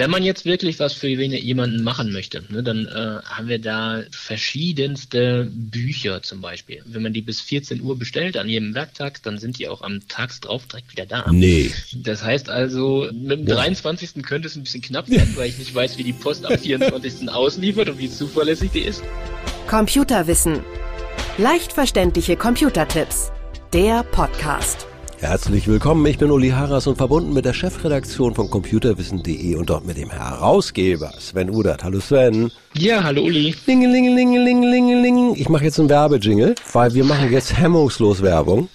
wenn man jetzt wirklich was für jemanden machen möchte, ne, dann äh, haben wir da verschiedenste Bücher zum Beispiel. Wenn man die bis 14 Uhr bestellt an jedem Werktag, dann sind die auch am Tags drauf direkt wieder da. Nee. Das heißt also, mit dem ja. 23. könnte es ein bisschen knapp werden, weil ich nicht weiß, wie die Post am 24. ausliefert und wie zuverlässig die ist. Computerwissen. Leicht verständliche Computertipps. Der Podcast. Herzlich willkommen, ich bin Uli Harras und verbunden mit der Chefredaktion von computerwissen.de und dort mit dem Herausgeber Sven Udert. Hallo Sven. Ja, hallo Uli. Lingelingelingelingelingeling. Ich mache jetzt einen Werbejingle, weil wir machen jetzt hemmungslos Werbung.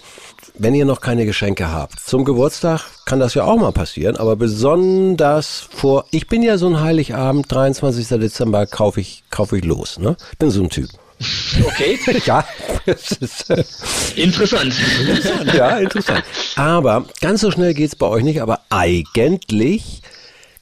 Wenn ihr noch keine Geschenke habt, zum Geburtstag kann das ja auch mal passieren, aber besonders vor, ich bin ja so ein Heiligabend, 23. Dezember kaufe ich, kaufe ich los, ne? Bin so ein Typ. Okay. ja, das ist äh, interessant. interessant. Ja, interessant. Aber ganz so schnell geht's bei euch nicht, aber eigentlich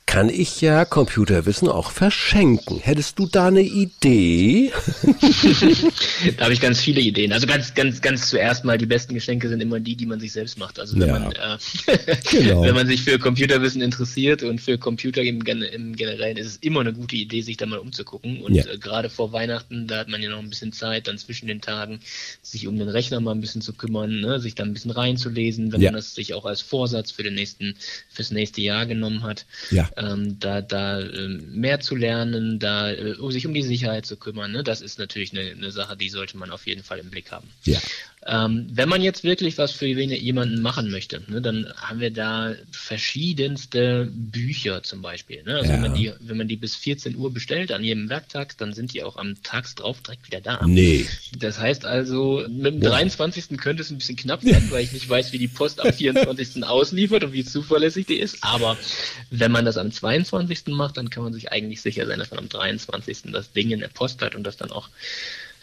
kann ich ja Computerwissen auch verschenken. Hättest du da eine Idee? da habe ich ganz viele Ideen. Also ganz, ganz, ganz zuerst mal, die besten Geschenke sind immer die, die man sich selbst macht. Also wenn, ja. man, äh, genau. wenn man sich für Computerwissen interessiert und für Computer im, im, Generellen ist es immer eine gute Idee, sich da mal umzugucken. Und ja. äh, gerade vor Weihnachten, da hat man ja noch ein bisschen Zeit, dann zwischen den Tagen sich um den Rechner mal ein bisschen zu kümmern, ne? sich da ein bisschen reinzulesen, wenn ja. man das sich auch als Vorsatz für den nächsten, fürs nächste Jahr genommen hat. Ja ähm, da, da äh, mehr zu lernen, da äh, sich um die Sicherheit zu kümmern. Ne? Das ist natürlich eine, eine Sache, die sollte man auf jeden Fall im Blick haben. Ja. Ähm, wenn man jetzt wirklich was für jemanden machen möchte, ne, dann haben wir da verschiedenste Bücher zum Beispiel. Ne? Also ja. wenn, man die, wenn man die bis 14 Uhr bestellt an jedem Werktag, dann sind die auch am Tags drauf direkt wieder da. Nee. Das heißt also, mit dem ja. 23. könnte es ein bisschen knapp werden, weil ich nicht weiß, wie die Post am 24. ausliefert und wie zuverlässig die ist. Aber wenn man das am 22. macht, dann kann man sich eigentlich sicher sein, dass man am 23. das Ding in der Post hat und das dann auch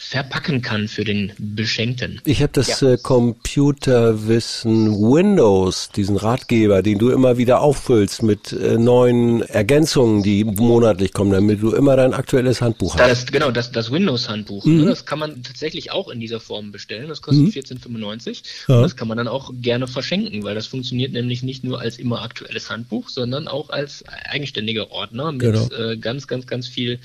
verpacken kann für den Beschenkten. Ich habe das ja. äh, Computerwissen Windows, diesen Ratgeber, den du immer wieder auffüllst mit äh, neuen Ergänzungen, die monatlich kommen, damit du immer dein aktuelles Handbuch das, hast. Genau, das, das Windows-Handbuch. Mhm. Ne, das kann man tatsächlich auch in dieser Form bestellen. Das kostet mhm. 14,95. Ja. Und das kann man dann auch gerne verschenken, weil das funktioniert nämlich nicht nur als immer aktuelles Handbuch, sondern auch als eigenständiger Ordner mit genau. äh, ganz, ganz, ganz viel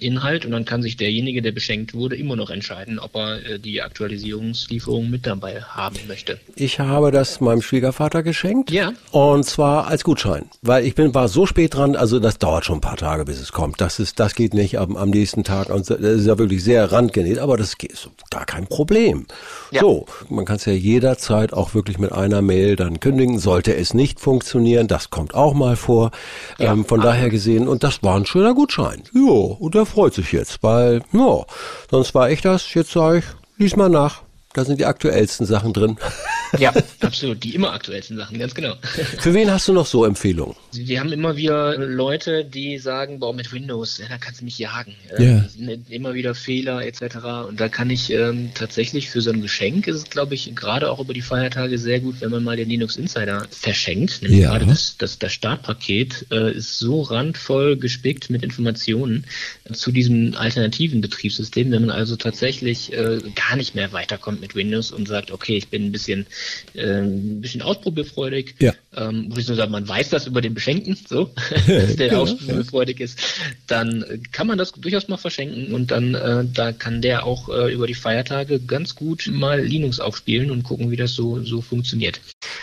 Inhalt. Und dann kann sich derjenige, der beschenkt wurde, immer noch entscheiden, ob er äh, die Aktualisierungslieferung mit dabei haben möchte. Ich habe das meinem Schwiegervater geschenkt. Ja. Und zwar als Gutschein. Weil ich bin, war so spät dran, also das dauert schon ein paar Tage, bis es kommt. Das ist, das geht nicht am, am nächsten Tag. Und das ist ja wirklich sehr randgenäht, aber das ist gar kein Problem. Ja. So, man kann es ja jederzeit auch wirklich mit einer Mail dann kündigen. Sollte es nicht funktionieren, das kommt auch mal vor. Ja. Ähm, von daher gesehen, und das war ein schöner Gutschein. Jo, und der freut sich jetzt, weil, ja, sonst war ich das. Jetzt ich, lies mal nach. Da sind die aktuellsten Sachen drin. Ja, absolut. Die immer aktuellsten Sachen, ganz genau. Für wen hast du noch so Empfehlungen? Wir haben immer wieder Leute, die sagen, boah, mit Windows, ja, da kannst du mich jagen. Yeah. Ähm, immer wieder Fehler etc. Und da kann ich ähm, tatsächlich für so ein Geschenk ist es, glaube ich, gerade auch über die Feiertage sehr gut, wenn man mal den Linux Insider verschenkt. Nämlich ja. gerade das, das, das Startpaket äh, ist so randvoll gespickt mit Informationen äh, zu diesem alternativen Betriebssystem, wenn man also tatsächlich äh, gar nicht mehr weiterkommt mit Windows und sagt, okay, ich bin ein bisschen äh, ein bisschen ausprobierfreudig. Ja. Ähm, wo ich so sagen, man weiß das über den Beschenkten, so, dass der genau, ausprobierfreudig ja. ist, dann kann man das durchaus mal verschenken und dann äh, da kann der auch äh, über die Feiertage ganz gut mal Linux aufspielen und gucken, wie das so, so funktioniert.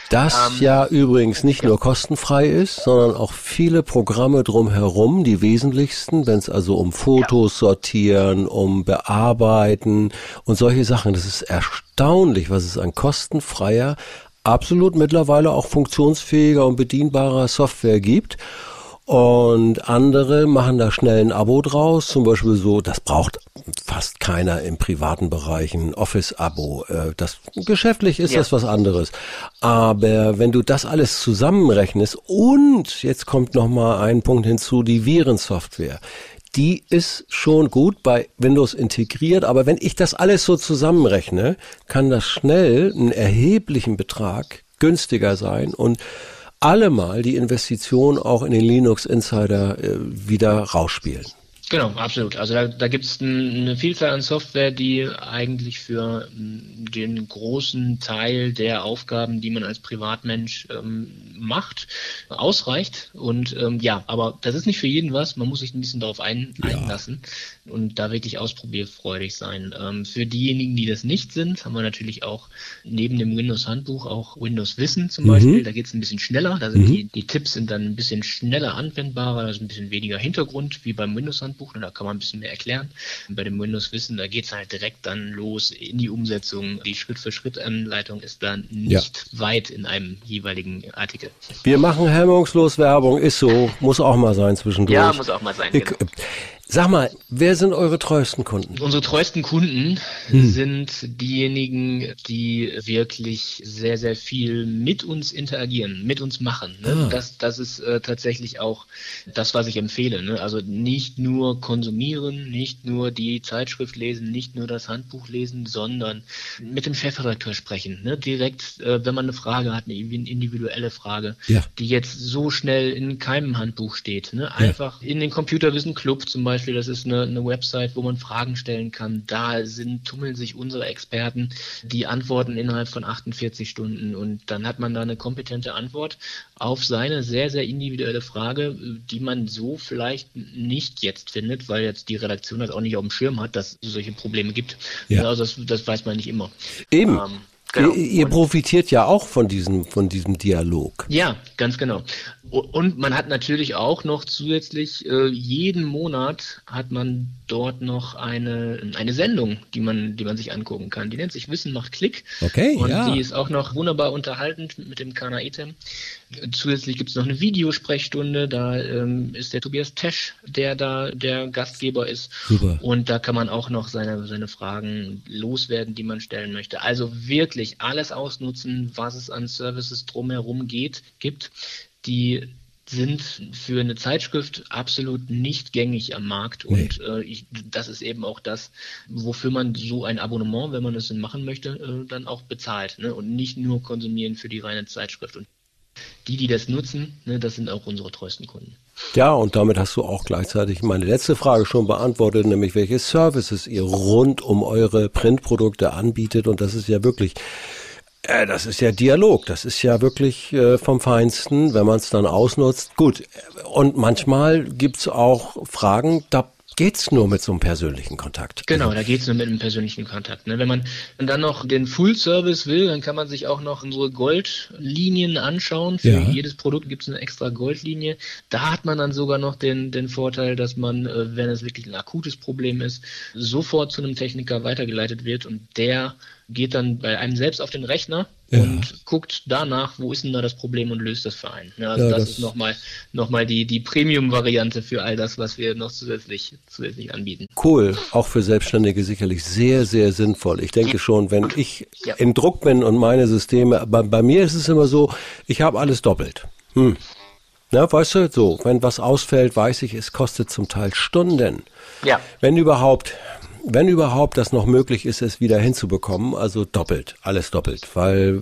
Das ähm, ja übrigens nicht ja. nur kostenfrei ist, sondern auch viele Programme drumherum, die wesentlichsten, wenn es also um Fotos ja. sortieren, um bearbeiten und solche Sachen. Das ist erstaunlich, was es an kostenfreier, absolut mittlerweile auch funktionsfähiger und bedienbarer Software gibt. Und andere machen da schnell ein Abo draus, zum Beispiel so, das braucht fast keiner im privaten Bereich, ein Office-Abo. Äh, das geschäftlich ist ja. das was anderes. Aber wenn du das alles zusammenrechnest und jetzt kommt noch mal ein Punkt hinzu, die Virensoftware. Die ist schon gut bei Windows integriert, aber wenn ich das alles so zusammenrechne, kann das schnell einen erheblichen Betrag günstiger sein und allemal die Investition auch in den Linux Insider äh, wieder rausspielen. Genau, absolut. Also da, da gibt es eine Vielzahl an Software, die eigentlich für den großen Teil der Aufgaben, die man als Privatmensch ähm, macht, ausreicht. Und ähm, ja, aber das ist nicht für jeden was. Man muss sich ein bisschen darauf ein, ja. einlassen und da wirklich ausprobierfreudig sein. Ähm, für diejenigen, die das nicht sind, haben wir natürlich auch neben dem Windows-Handbuch auch Windows Wissen zum mhm. Beispiel. Da geht es ein bisschen schneller. Da sind mhm. die, die Tipps sind dann ein bisschen schneller anwendbarer. Da ist ein bisschen weniger Hintergrund wie beim Windows-Handbuch. Da kann man ein bisschen mehr erklären. bei dem Windows Wissen, da geht es halt direkt dann los in die Umsetzung. Die Schritt-für-Schritt-Anleitung ist dann nicht ja. weit in einem jeweiligen Artikel. Wir machen hemmungslos Werbung, ist so, muss auch mal sein zwischendurch. Ja, muss auch mal sein. Genau. Sag mal, wer sind eure treuesten Kunden? Unsere treuesten Kunden hm. sind diejenigen, die wirklich sehr, sehr viel mit uns interagieren, mit uns machen. Ne? Ah. Das, das ist äh, tatsächlich auch das, was ich empfehle. Ne? Also nicht nur konsumieren, nicht nur die Zeitschrift lesen, nicht nur das Handbuch lesen, sondern mit dem Chefredakteur sprechen. Ne? Direkt, äh, wenn man eine Frage hat, eine individuelle Frage, ja. die jetzt so schnell in keinem Handbuch steht. Ne? Einfach ja. in den Computerwissen Club zum Beispiel Beispiel, das ist eine, eine Website, wo man Fragen stellen kann. Da sind, tummeln sich unsere Experten, die antworten innerhalb von 48 Stunden und dann hat man da eine kompetente Antwort auf seine sehr, sehr individuelle Frage, die man so vielleicht nicht jetzt findet, weil jetzt die Redaktion das auch nicht auf dem Schirm hat, dass es solche Probleme gibt. Ja. Also das, das weiß man nicht immer. Eben. Ähm, Genau. Ihr, ihr profitiert ja auch von diesem, von diesem Dialog. Ja, ganz genau. Und man hat natürlich auch noch zusätzlich, äh, jeden Monat hat man dort noch eine, eine Sendung, die man, die man sich angucken kann. Die nennt sich Wissen macht Klick. Okay. Und ja. die ist auch noch wunderbar unterhaltend mit dem Kana Item. Zusätzlich gibt es noch eine Videosprechstunde, da ähm, ist der Tobias Tesch, der da der Gastgeber ist. Super. Und da kann man auch noch seine, seine Fragen loswerden, die man stellen möchte. Also wirklich alles ausnutzen, was es an Services drumherum geht, gibt die sind für eine Zeitschrift absolut nicht gängig am Markt. Nee. Und äh, ich, das ist eben auch das, wofür man so ein Abonnement, wenn man es denn machen möchte, äh, dann auch bezahlt. Ne? Und nicht nur konsumieren für die reine Zeitschrift. Und die, die das nutzen, ne, das sind auch unsere treuesten Kunden. Ja, und damit hast du auch gleichzeitig meine letzte Frage schon beantwortet, nämlich welche Services ihr rund um eure Printprodukte anbietet. Und das ist ja wirklich äh, das ist ja Dialog, das ist ja wirklich äh, vom Feinsten, wenn man es dann ausnutzt. Gut, und manchmal gibt's auch Fragen, da geht's nur mit so einem persönlichen Kontakt. Genau, da geht's nur mit einem persönlichen Kontakt. Ne? Wenn man dann noch den Full Service will, dann kann man sich auch noch unsere Goldlinien anschauen. Für ja. jedes Produkt gibt's eine extra Goldlinie. Da hat man dann sogar noch den, den Vorteil, dass man, äh, wenn es wirklich ein akutes Problem ist, sofort zu einem Techniker weitergeleitet wird und der geht dann bei einem selbst auf den Rechner ja. und guckt danach, wo ist denn da das Problem und löst das für einen. Ja, also ja, das, das, ist nochmal noch mal die, die Premium-Variante für all das, was wir noch zusätzlich, zusätzlich anbieten. Cool, auch für Selbstständige sicherlich sehr, sehr sinnvoll. Ich denke schon, wenn ich in Druck bin und meine Systeme, bei, bei mir ist es immer so, ich habe alles doppelt. Hm. Na, weißt du, so, wenn was ausfällt, weiß ich, es kostet zum Teil Stunden. Ja. Wenn überhaupt, wenn überhaupt das noch möglich ist, es wieder hinzubekommen, also doppelt, alles doppelt, weil,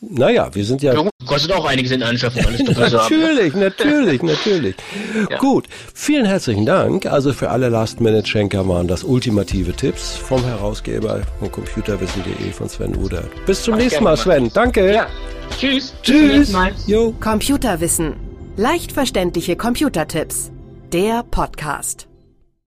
naja, wir sind ja... Kostet auch einiges in Anschaffung, alles doppelt Natürlich, natürlich, natürlich. Ja. Gut, vielen herzlichen Dank. Also für alle Last-Minute-Schenker waren das ultimative Tipps vom Herausgeber von computerwissen.de von Sven Uder. Bis zum Mach nächsten Mal, Sven. Danke. Ja. Tschüss. Tschüss. Jo. Computerwissen. Leicht verständliche Computertipps. Der Podcast.